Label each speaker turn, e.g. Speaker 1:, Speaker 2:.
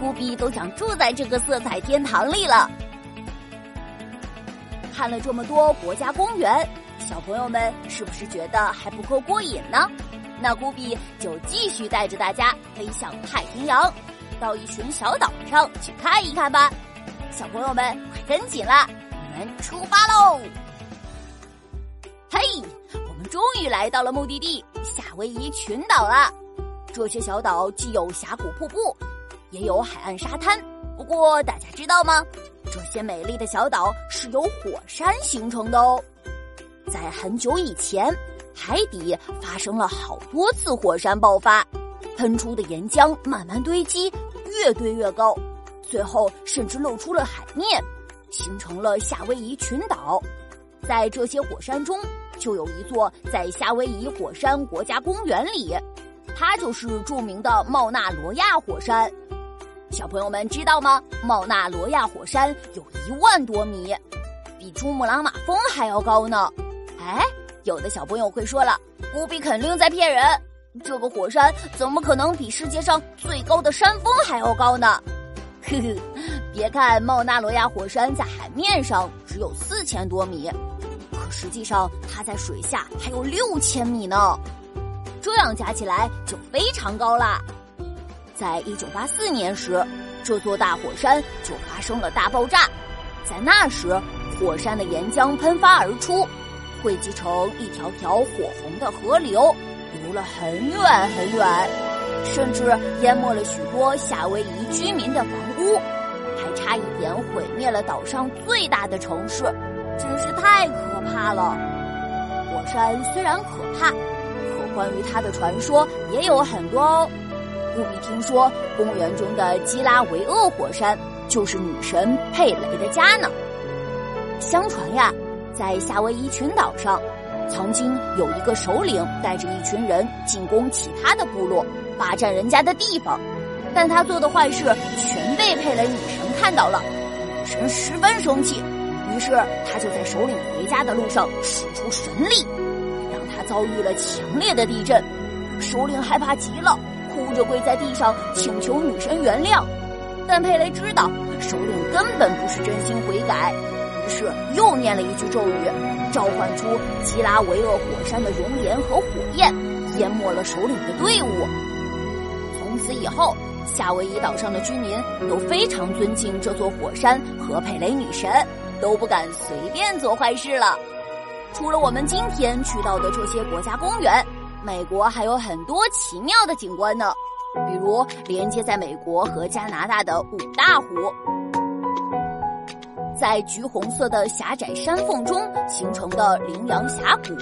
Speaker 1: 古比都想住在这个色彩天堂里了。看了这么多国家公园，小朋友们是不是觉得还不够过瘾呢？那古比就继续带着大家飞向太平洋，到一群小岛上去看一看吧。小朋友们快跟紧了，我们出发喽！嘿，我们终于来到了目的地夏威夷群岛了。这些小岛既有峡谷瀑布，也有海岸沙滩。不过大家知道吗？这些美丽的小岛是由火山形成的哦。在很久以前，海底发生了好多次火山爆发，喷出的岩浆慢慢堆积，越堆越高，最后甚至露出了海面，形成了夏威夷群岛。在这些火山中，就有一座在夏威夷火山国家公园里，它就是著名的茂纳罗亚火山。小朋友们知道吗？茂纳罗亚火山有一万多米，比珠穆朗玛峰还要高呢。哎，有的小朋友会说了，古比肯定在骗人，这个火山怎么可能比世界上最高的山峰还要高呢？呵呵，别看茂纳罗亚火山在海面上只有四千多米，可实际上它在水下还有六千米呢，这样加起来就非常高啦。在一九八四年时，这座大火山就发生了大爆炸。在那时，火山的岩浆喷发而出，汇集成一条条火红的河流，流了很远很远，甚至淹没了许多夏威夷居民的房屋，还差一点毁灭了岛上最大的城市，真是太可怕了。火山虽然可怕，可关于它的传说也有很多哦。不比听说，公园中的基拉维厄火山就是女神佩雷的家呢。相传呀，在夏威夷群岛上，曾经有一个首领带着一群人进攻其他的部落，霸占人家的地方。但他做的坏事全被佩雷女神看到了，女神十分生气，于是他就在首领回家的路上使出神力，让他遭遇了强烈的地震。首领害怕极了。哭着跪在地上请求女神原谅，但佩雷知道首领根本不是真心悔改，于是又念了一句咒语，召唤出基拉维厄火山的熔岩和火焰，淹没了首领的队伍。从此以后，夏威夷岛上的居民都非常尊敬这座火山和佩雷女神，都不敢随便做坏事了。除了我们今天去到的这些国家公园。美国还有很多奇妙的景观呢，比如连接在美国和加拿大的五大湖，在橘红色的狭窄山缝中形成的羚羊峡谷，